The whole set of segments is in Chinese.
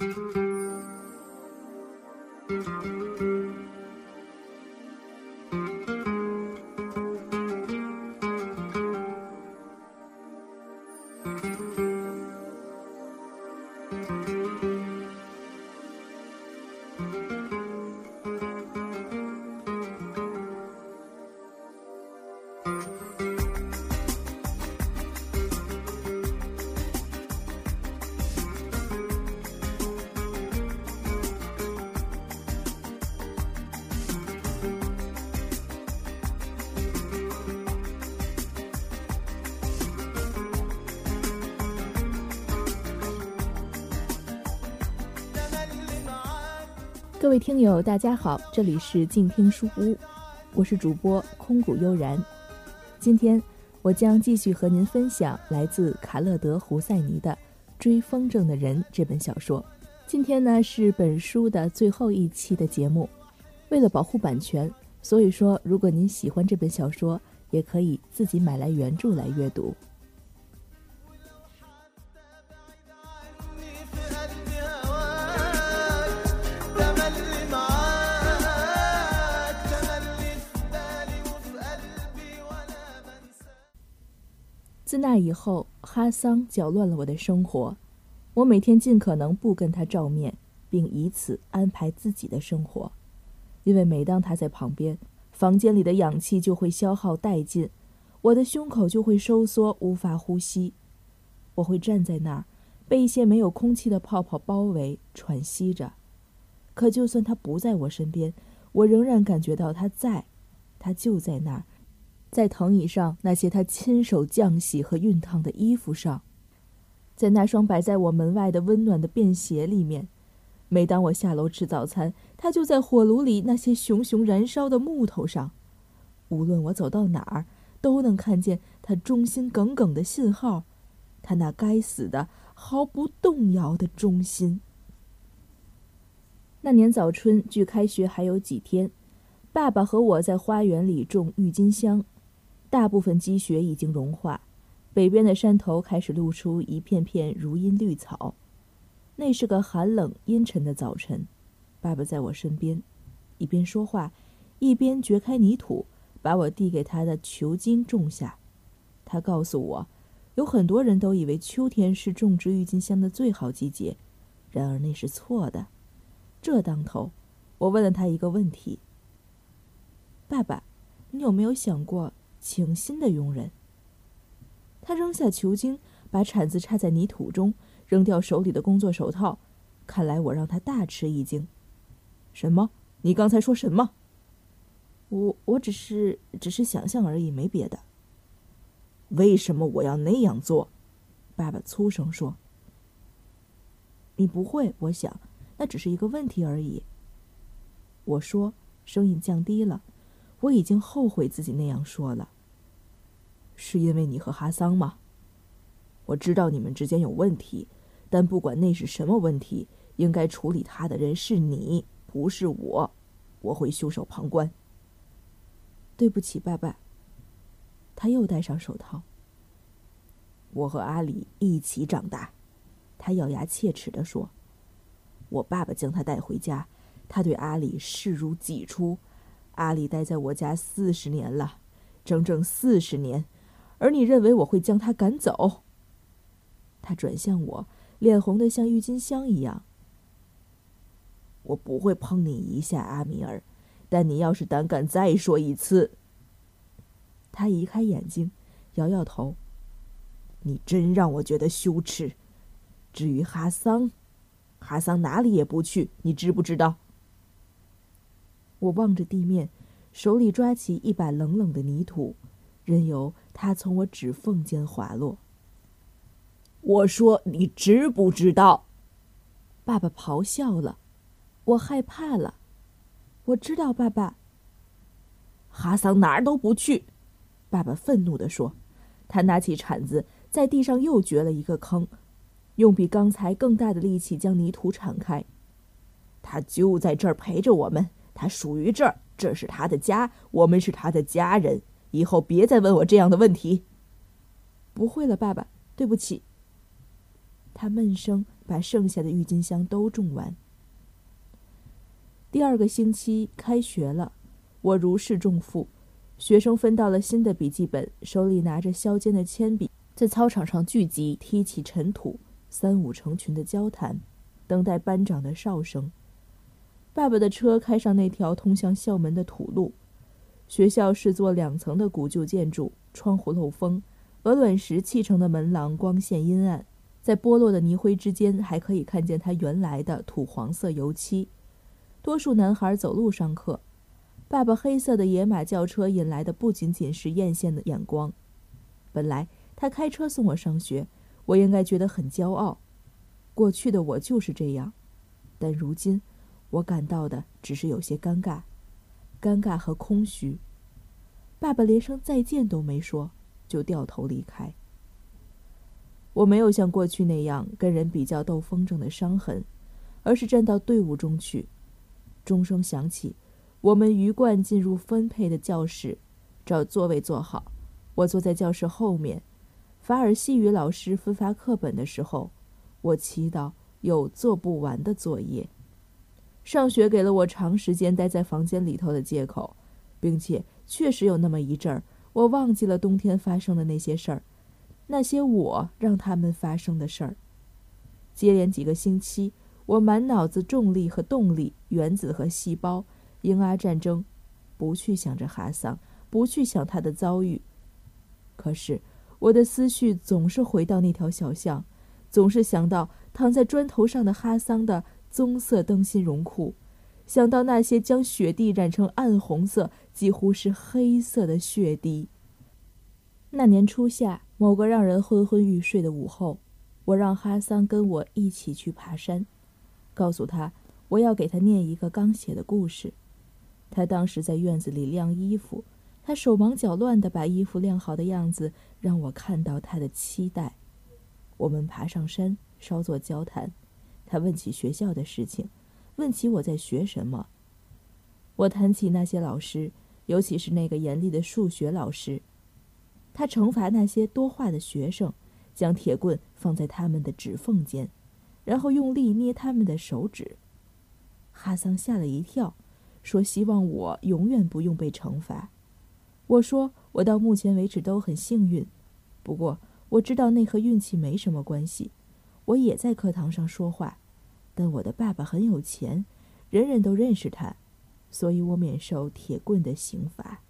Música 各位听友，大家好，这里是静听书屋，我是主播空谷悠然。今天我将继续和您分享来自卡勒德·胡塞尼的《追风筝的人》这本小说。今天呢是本书的最后一期的节目，为了保护版权，所以说如果您喜欢这本小说，也可以自己买来原著来阅读。以后，哈桑搅乱了我的生活。我每天尽可能不跟他照面，并以此安排自己的生活，因为每当他在旁边，房间里的氧气就会消耗殆尽，我的胸口就会收缩，无法呼吸。我会站在那儿，被一些没有空气的泡泡包围，喘息着。可就算他不在我身边，我仍然感觉到他在，他就在那儿。在藤椅上，那些他亲手浆洗和熨烫的衣服上，在那双摆在我门外的温暖的便鞋里面。每当我下楼吃早餐，他就在火炉里那些熊熊燃烧的木头上。无论我走到哪儿，都能看见他忠心耿耿的信号，他那该死的毫不动摇的忠心。那年早春，距开学还有几天，爸爸和我在花园里种郁金香。大部分积雪已经融化，北边的山头开始露出一片片如茵绿草。那是个寒冷阴沉的早晨，爸爸在我身边，一边说话，一边掘开泥土，把我递给他的球茎种下。他告诉我，有很多人都以为秋天是种植郁金香的最好季节，然而那是错的。这当头，我问了他一个问题：“爸爸，你有没有想过？”请心的佣人。他扔下球茎，把铲子插在泥土中，扔掉手里的工作手套。看来我让他大吃一惊。什么？你刚才说什么？我我只是只是想象而已，没别的。为什么我要那样做？爸爸粗声说。你不会，我想，那只是一个问题而已。我说，声音降低了。我已经后悔自己那样说了。是因为你和哈桑吗？我知道你们之间有问题，但不管那是什么问题，应该处理他的人是你，不是我。我会袖手旁观。对不起，爸爸。他又戴上手套。我和阿里一起长大，他咬牙切齿地说。我爸爸将他带回家，他对阿里视如己出。阿里待在我家四十年了，整整四十年，而你认为我会将他赶走？他转向我，脸红的像郁金香一样。我不会碰你一下，阿米尔，但你要是胆敢再说一次……他移开眼睛，摇摇头。你真让我觉得羞耻。至于哈桑，哈桑哪里也不去，你知不知道？我望着地面，手里抓起一把冷冷的泥土，任由它从我指缝间滑落。我说：“你知不知道？”爸爸咆哮了，我害怕了。我知道，爸爸。哈桑哪儿都不去，爸爸愤怒地说。他拿起铲子，在地上又掘了一个坑，用比刚才更大的力气将泥土铲开。他就在这儿陪着我们。他属于这儿，这是他的家，我们是他的家人。以后别再问我这样的问题。不会了，爸爸，对不起。他闷声把剩下的郁金香都种完。第二个星期开学了，我如释重负。学生分到了新的笔记本，手里拿着削尖的铅笔，在操场上聚集，踢起尘土，三五成群的交谈，等待班长的哨声。爸爸的车开上那条通向校门的土路。学校是座两层的古旧建筑，窗户漏风，鹅卵石砌成的门廊光线阴暗，在剥落的泥灰之间还可以看见它原来的土黄色油漆。多数男孩走路上课。爸爸黑色的野马轿车引来的不仅仅是艳羡的眼光。本来他开车送我上学，我应该觉得很骄傲。过去的我就是这样，但如今，我感到的只是有些尴尬，尴尬和空虚。爸爸连声再见都没说，就掉头离开。我没有像过去那样跟人比较斗风筝的伤痕，而是站到队伍中去。钟声响起。我们鱼贯进入分配的教室，找座位坐好。我坐在教室后面。法尔西语老师分发课本的时候，我祈祷有做不完的作业。上学给了我长时间待在房间里头的借口，并且确实有那么一阵儿，我忘记了冬天发生的那些事儿，那些我让他们发生的事儿。接连几个星期，我满脑子重力和动力、原子和细胞。英阿战争，不去想着哈桑，不去想他的遭遇。可是我的思绪总是回到那条小巷，总是想到躺在砖头上的哈桑的棕色灯芯绒裤，想到那些将雪地染成暗红色、几乎是黑色的血滴。那年初夏，某个让人昏昏欲睡的午后，我让哈桑跟我一起去爬山，告诉他我要给他念一个刚写的故事。他当时在院子里晾衣服，他手忙脚乱地把衣服晾好的样子，让我看到他的期待。我们爬上山，稍作交谈。他问起学校的事情，问起我在学什么。我谈起那些老师，尤其是那个严厉的数学老师。他惩罚那些多话的学生，将铁棍放在他们的指缝间，然后用力捏他们的手指。哈桑吓了一跳。说希望我永远不用被惩罚。我说我到目前为止都很幸运，不过我知道那和运气没什么关系。我也在课堂上说话，但我的爸爸很有钱，人人都认识他，所以我免受铁棍的刑罚。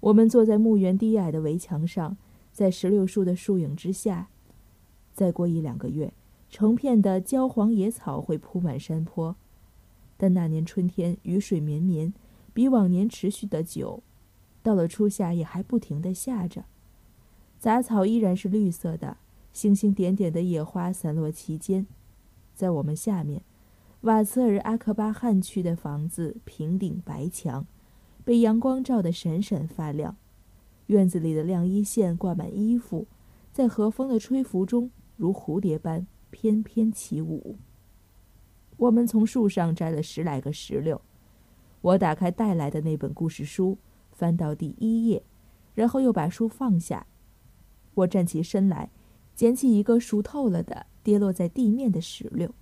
我们坐在墓园低矮的围墙上，在石榴树的树影之下。再过一两个月，成片的焦黄野草会铺满山坡。但那年春天雨水绵绵，比往年持续的久，到了初夏也还不停的下着，杂草依然是绿色的，星星点点的野花散落其间。在我们下面，瓦茨尔阿克巴汉区的房子平顶白墙，被阳光照得闪闪发亮。院子里的晾衣线挂满衣服，在和风的吹拂中如蝴蝶般翩翩起舞。我们从树上摘了十来个石榴，我打开带来的那本故事书，翻到第一页，然后又把书放下。我站起身来，捡起一个熟透了的、跌落在地面的石榴。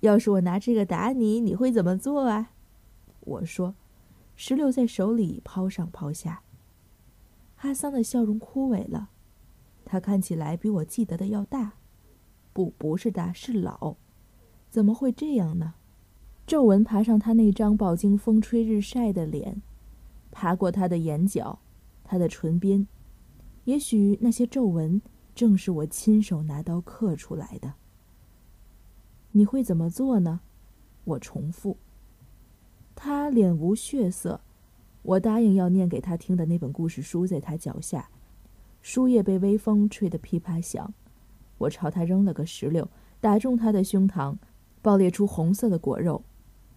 要是我拿这个打你，你会怎么做啊？我说。石榴在手里抛上抛下。哈桑的笑容枯萎了，他看起来比我记得的要大，不，不是大，是老。怎么会这样呢？皱纹爬上他那张饱经风吹日晒的脸，爬过他的眼角，他的唇边。也许那些皱纹正是我亲手拿刀刻出来的。你会怎么做呢？我重复。他脸无血色。我答应要念给他听的那本故事书在他脚下，书页被微风吹得噼啪响。我朝他扔了个石榴，打中他的胸膛。爆裂出红色的果肉，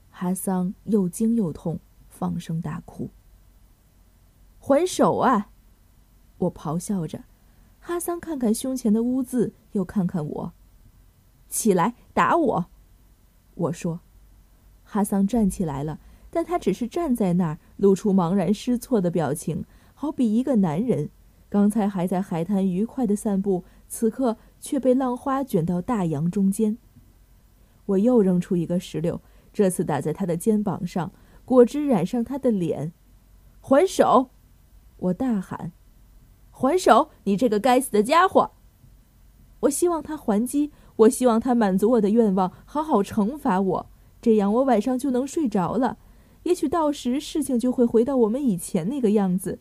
哈桑又惊又痛，放声大哭。还手啊！我咆哮着。哈桑看看胸前的污渍，又看看我。起来，打我！我说。哈桑站起来了，但他只是站在那儿，露出茫然失措的表情，好比一个男人，刚才还在海滩愉快的散步，此刻却被浪花卷到大洋中间。我又扔出一个石榴，这次打在他的肩膀上，果汁染上他的脸。还手！我大喊：“还手！你这个该死的家伙！”我希望他还击，我希望他满足我的愿望，好好惩罚我，这样我晚上就能睡着了。也许到时事情就会回到我们以前那个样子。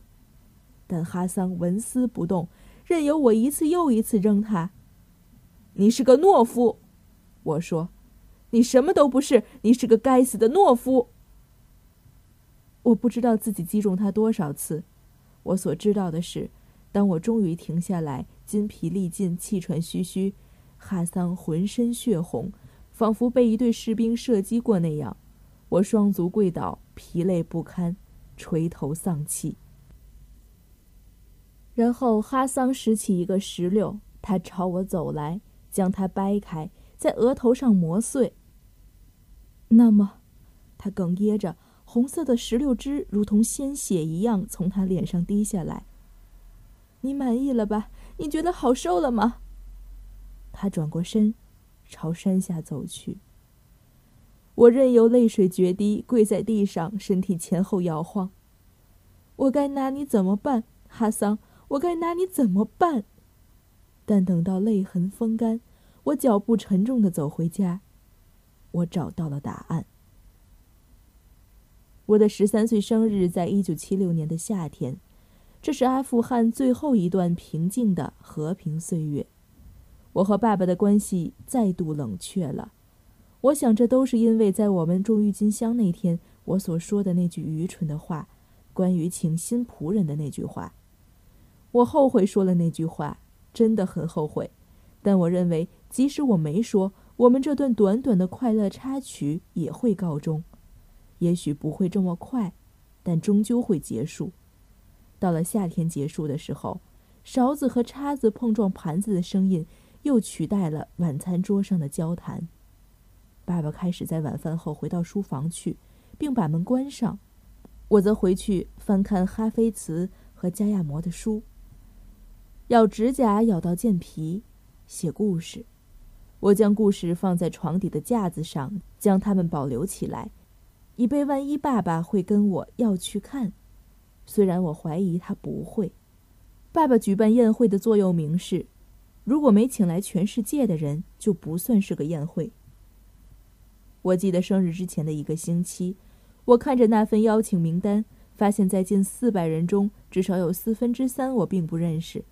但哈桑纹丝不动，任由我一次又一次扔他。你是个懦夫，我说。你什么都不是，你是个该死的懦夫。我不知道自己击中他多少次，我所知道的是，当我终于停下来，筋疲力尽、气喘吁吁，哈桑浑身血红，仿佛被一队士兵射击过那样，我双足跪倒，疲累不堪，垂头丧气。然后哈桑拾起一个石榴，他朝我走来，将它掰开，在额头上磨碎。那么，他哽咽着，红色的石榴汁如同鲜血一样从他脸上滴下来。你满意了吧？你觉得好受了吗？他转过身，朝山下走去。我任由泪水决堤，跪在地上，身体前后摇晃。我该拿你怎么办，哈桑？我该拿你怎么办？但等到泪痕风干，我脚步沉重的走回家。我找到了答案。我的十三岁生日在一九七六年的夏天，这是阿富汗最后一段平静的和平岁月。我和爸爸的关系再度冷却了。我想，这都是因为在我们种郁金香那天，我所说的那句愚蠢的话，关于请新仆人的那句话。我后悔说了那句话，真的很后悔。但我认为，即使我没说。我们这段短短的快乐插曲也会告终，也许不会这么快，但终究会结束。到了夏天结束的时候，勺子和叉子碰撞盘子的声音又取代了晚餐桌上的交谈。爸爸开始在晚饭后回到书房去，并把门关上，我则回去翻看哈菲茨和加亚摩的书，咬指甲咬到见皮，写故事。我将故事放在床底的架子上，将它们保留起来，以备万一爸爸会跟我要去看。虽然我怀疑他不会。爸爸举办宴会的座右铭是：“如果没请来全世界的人，就不算是个宴会。”我记得生日之前的一个星期，我看着那份邀请名单，发现在近四百人中，至少有四分之三我并不认识，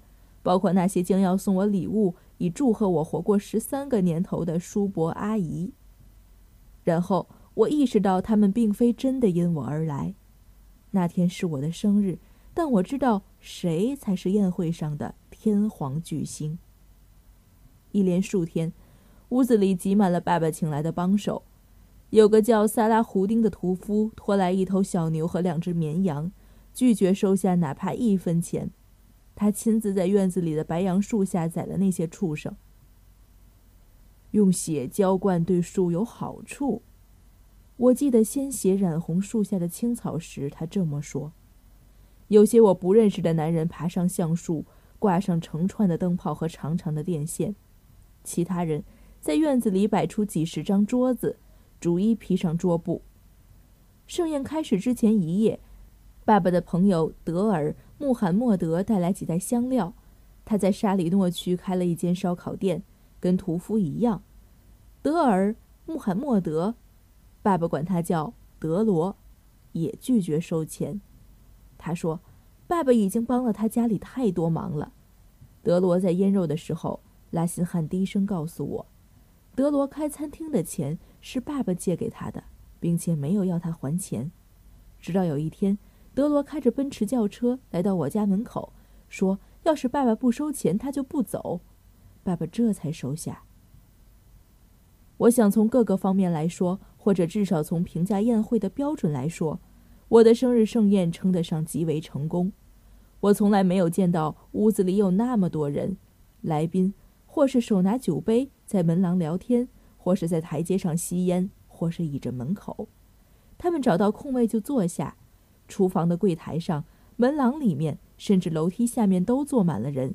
包括那些将要送我礼物。以祝贺我活过十三个年头的叔伯阿姨。然后我意识到，他们并非真的因我而来。那天是我的生日，但我知道谁才是宴会上的天皇巨星。一连数天，屋子里挤满了爸爸请来的帮手。有个叫萨拉胡丁的屠夫拖来一头小牛和两只绵羊，拒绝收下哪怕一分钱。他亲自在院子里的白杨树下宰了那些畜生。用血浇灌对树有好处。我记得鲜血染红树下的青草时，他这么说。有些我不认识的男人爬上橡树，挂上成串的灯泡和长长的电线。其他人在院子里摆出几十张桌子，逐一披上桌布。盛宴开始之前一夜，爸爸的朋友德尔。穆罕默德带来几袋香料，他在沙里诺区开了一间烧烤店，跟屠夫一样。德尔·穆罕默德，爸爸管他叫德罗，也拒绝收钱。他说：“爸爸已经帮了他家里太多忙了。”德罗在腌肉的时候，拉辛汉低声告诉我，德罗开餐厅的钱是爸爸借给他的，并且没有要他还钱。直到有一天。德罗开着奔驰轿车来到我家门口，说：“要是爸爸不收钱，他就不走。”爸爸这才收下。我想从各个方面来说，或者至少从评价宴会的标准来说，我的生日盛宴称得上极为成功。我从来没有见到屋子里有那么多人，来宾或是手拿酒杯在门廊聊天，或是在台阶上吸烟，或是倚着门口。他们找到空位就坐下。厨房的柜台上、门廊里面，甚至楼梯下面都坐满了人。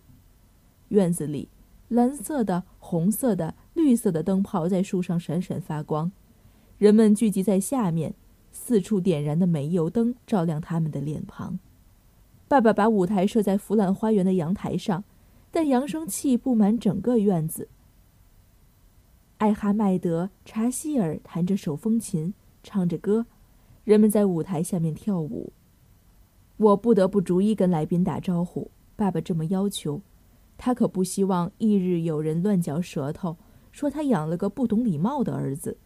院子里，蓝色的、红色的、绿色的灯泡在树上闪闪发光，人们聚集在下面，四处点燃的煤油灯照亮他们的脸庞。爸爸把舞台设在弗兰花园的阳台上，但扬声器布满整个院子。艾哈迈德·查希尔弹着手风琴，唱着歌，人们在舞台下面跳舞。我不得不逐一跟来宾打招呼，爸爸这么要求。他可不希望翌日有人乱嚼舌头，说他养了个不懂礼貌的儿子。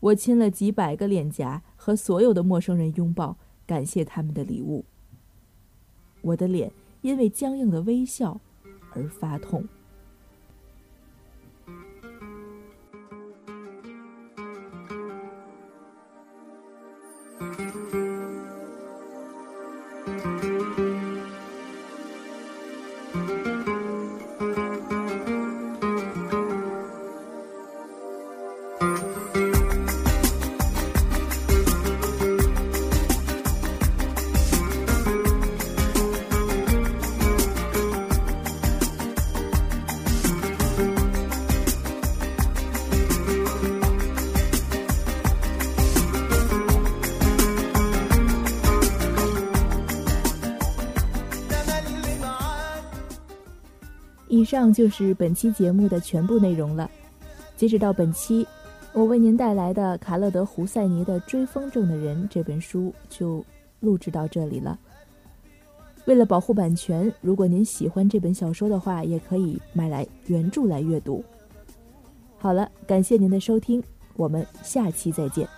我亲了几百个脸颊，和所有的陌生人拥抱，感谢他们的礼物。我的脸因为僵硬的微笑而发痛。以上就是本期节目的全部内容了。截止到本期，我为您带来的卡勒德·胡塞尼的《追风筝的人》这本书就录制到这里了。为了保护版权，如果您喜欢这本小说的话，也可以买来原著来阅读。好了，感谢您的收听，我们下期再见。